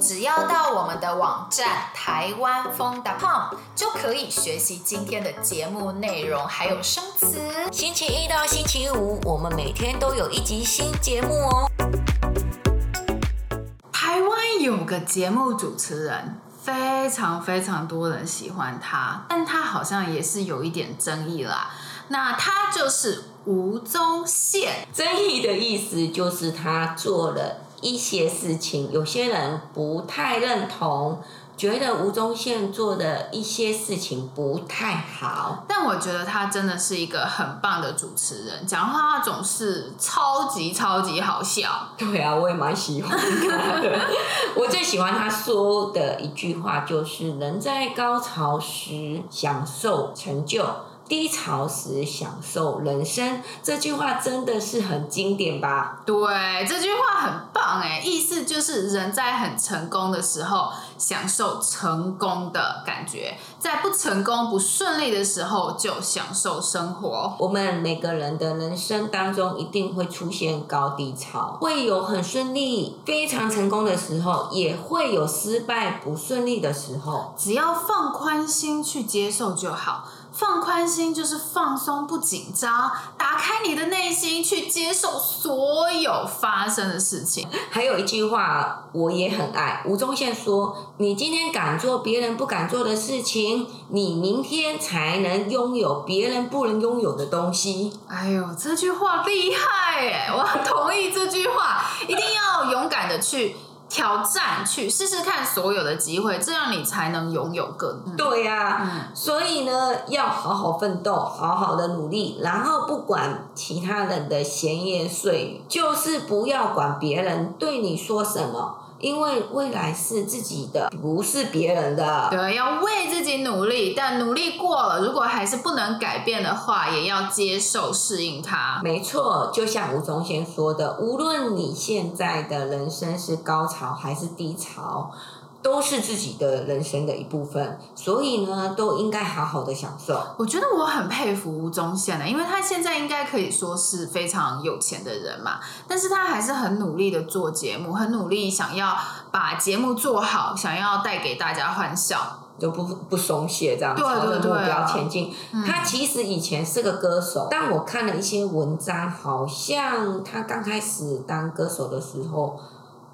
只要到我们的网站台湾风 .com 就可以学习今天的节目内容，还有生词。星期一到星期五，我们每天都有一集新节目哦。台湾有个节目主持人，非常非常多人喜欢他，但他好像也是有一点争议啦。那他就是吴宗宪。争议的意思就是他做了。一些事情，有些人不太认同，觉得吴宗宪做的一些事情不太好。但我觉得他真的是一个很棒的主持人，讲话总是超级超级好笑。对啊，我也蛮喜欢他的。我最喜欢他说的一句话就是：“人在高潮时享受成就。”低潮时享受人生，这句话真的是很经典吧？对，这句话很棒哎，意思就是人在很成功的时候享受成功的感觉，在不成功、不顺利的时候就享受生活。我们每个人的人生当中一定会出现高低潮，会有很顺利、非常成功的时候，也会有失败、不顺利的时候，只要放宽心去接受就好。放宽心就是放松，不紧张，打开你的内心去接受所有发生的事情。还有一句话我也很爱，吴宗宪说：“你今天敢做别人不敢做的事情，你明天才能拥有别人不能拥有的东西。”哎呦，这句话厉害耶！我很同意这句话，一定要勇敢的去。挑战去试试看所有的机会，这样你才能拥有更多。对呀、啊，嗯、所以呢，要好好奋斗，好好的努力，然后不管其他人的闲言碎语，就是不要管别人对你说什么。因为未来是自己的，不是别人的。对，要为自己努力，但努力过了，如果还是不能改变的话，也要接受、适应它。没错，就像吴宗宪说的，无论你现在的人生是高潮还是低潮。都是自己的人生的一部分，所以呢，都应该好好的享受。我觉得我很佩服吴宗宪的，因为他现在应该可以说是非常有钱的人嘛，但是他还是很努力的做节目，很努力想要把节目做好，想要带给大家欢笑，就不不松懈这样，对对对，目标前进。嗯、他其实以前是个歌手，但我看了一些文章，好像他刚开始当歌手的时候。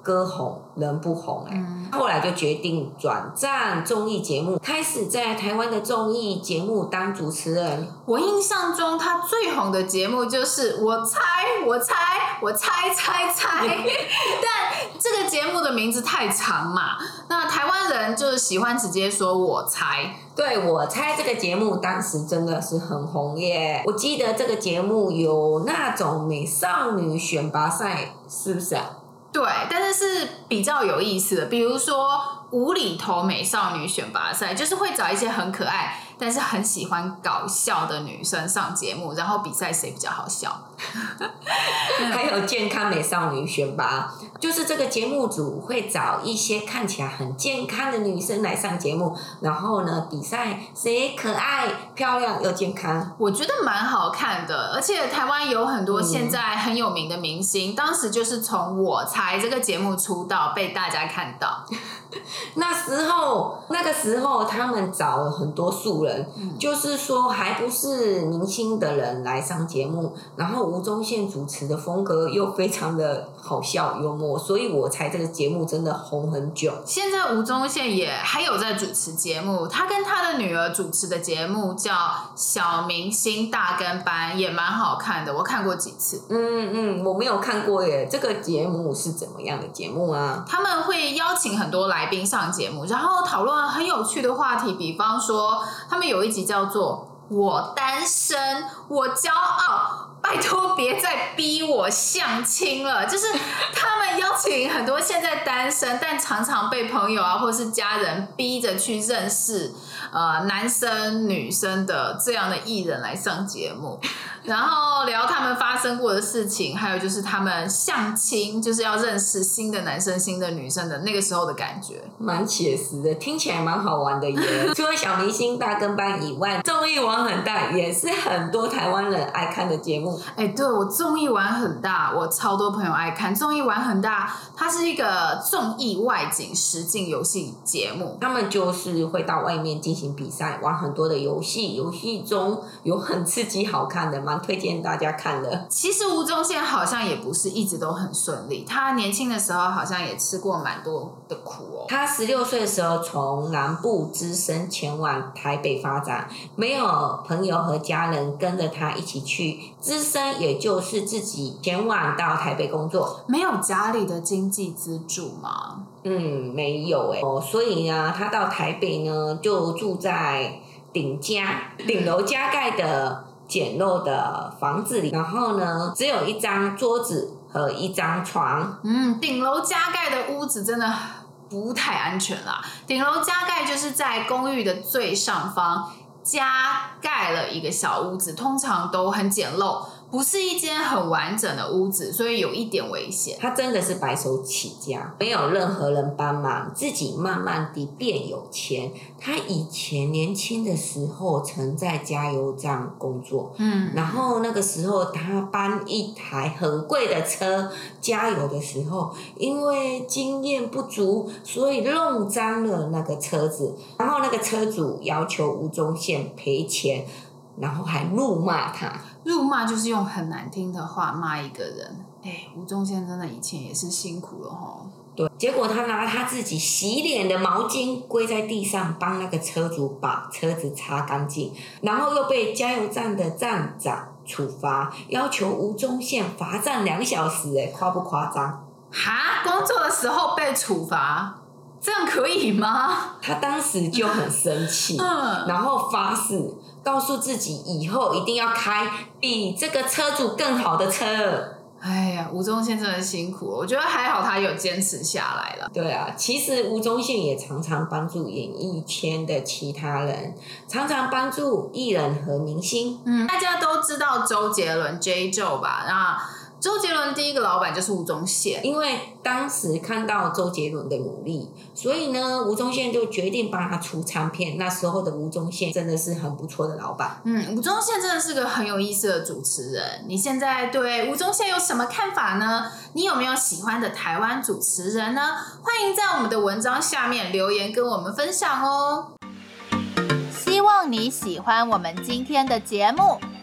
歌红人不红哎、欸，嗯、后来就决定转战综艺节目，开始在台湾的综艺节目当主持人。我印象中他最红的节目就是我猜我猜我猜猜猜，但这个节目的名字太长嘛，那台湾人就是喜欢直接说我猜。对，我猜这个节目当时真的是很红耶，我记得这个节目有那种美少女选拔赛，是不是啊？对，但是是比较有意思的，比如说无厘头美少女选拔赛，就是会找一些很可爱，但是很喜欢搞笑的女生上节目，然后比赛谁比较好笑。还有健康美少女选拔，就是这个节目组会找一些看起来很健康的女生来上节目，然后呢，比赛谁可爱、漂亮又健康。我觉得蛮好看的，而且台湾有很多现在很有名的明星，嗯、当时就是从我猜这个节目出道，被大家看到。那时候，那个时候他们找了很多素人，嗯、就是说还不是明星的人来上节目，然后吴宗宪主持的风格又非常的好笑幽默，所以我猜这个节目真的红很久。现在吴宗宪也还有在主持节目，他跟他的女儿主持的节目叫《小明星大跟班》，也蛮好看的，我看过几次。嗯嗯，我没有看过耶。这个节目是怎么样的节目啊？他们会邀请很多来宾上节目，然后讨论很有趣的话题，比方说，他们有一集叫做“我单身，我骄傲”。拜托，别再逼我相亲了。就是他们邀请很多现在单身，但常常被朋友啊或是家人逼着去认识呃男生女生的这样的艺人来上节目。然后聊他们发生过的事情，还有就是他们相亲，就是要认识新的男生、新的女生的那个时候的感觉，蛮写实的，听起来蛮好玩的耶。除了小明星大跟班以外，综艺玩很大，也是很多台湾人爱看的节目。哎，对，我综艺玩很大，我超多朋友爱看综艺玩很大。大，它是一个综艺外景实境游戏节目。他们就是会到外面进行比赛，玩很多的游戏，游戏中有很刺激、好看的，蛮推荐大家看的。其实吴宗宪好像也不是一直都很顺利，他年轻的时候好像也吃过蛮多的苦哦。他十六岁的时候从南部只身前往台北发展，没有朋友和家人跟着他一起去，只身也就是自己前往到台北工作，没有家里的经济资助吗？嗯，没有哎、欸，哦，所以呢，他到台北呢就住在顶加顶楼加盖的简陋的房子里，然后呢只有一张桌子和一张床。嗯，顶楼加盖的屋子真的不太安全啦。顶楼加盖就是在公寓的最上方加盖了一个小屋子，通常都很简陋。不是一间很完整的屋子，所以有一点危险。他真的是白手起家，没有任何人帮忙，自己慢慢地变有钱。他以前年轻的时候曾在加油站工作，嗯，然后那个时候他搬一台很贵的车加油的时候，因为经验不足，所以弄脏了那个车子，然后那个车主要求吴宗宪赔钱。然后还怒骂他，怒骂就是用很难听的话骂一个人。哎，吴宗宪真的以前也是辛苦了哈。对，结果他拿他自己洗脸的毛巾跪在地上帮那个车主把车子擦干净，然后又被加油站的站长处罚，要求吴宗宪罚站两小时。哎，夸不夸张？哈，工作的时候被处罚，这样可以吗？他当时就很生气，嗯，然后发誓。告诉自己以后一定要开比这个车主更好的车。哎呀，吴宗宪真的辛苦，我觉得还好他有坚持下来了。对啊，其实吴宗宪也常常帮助演艺圈的其他人，常常帮助艺人和明星。嗯，大家都知道周杰伦 J. Joe 吧？那周杰伦第一个老板就是吴宗宪，因为当时看到周杰伦的努力，所以呢，吴宗宪就决定帮他出唱片。那时候的吴宗宪真的是很不错的老板。嗯，吴宗宪真的是个很有意思的主持人。你现在对吴宗宪有什么看法呢？你有没有喜欢的台湾主持人呢？欢迎在我们的文章下面留言跟我们分享哦。希望你喜欢我们今天的节目。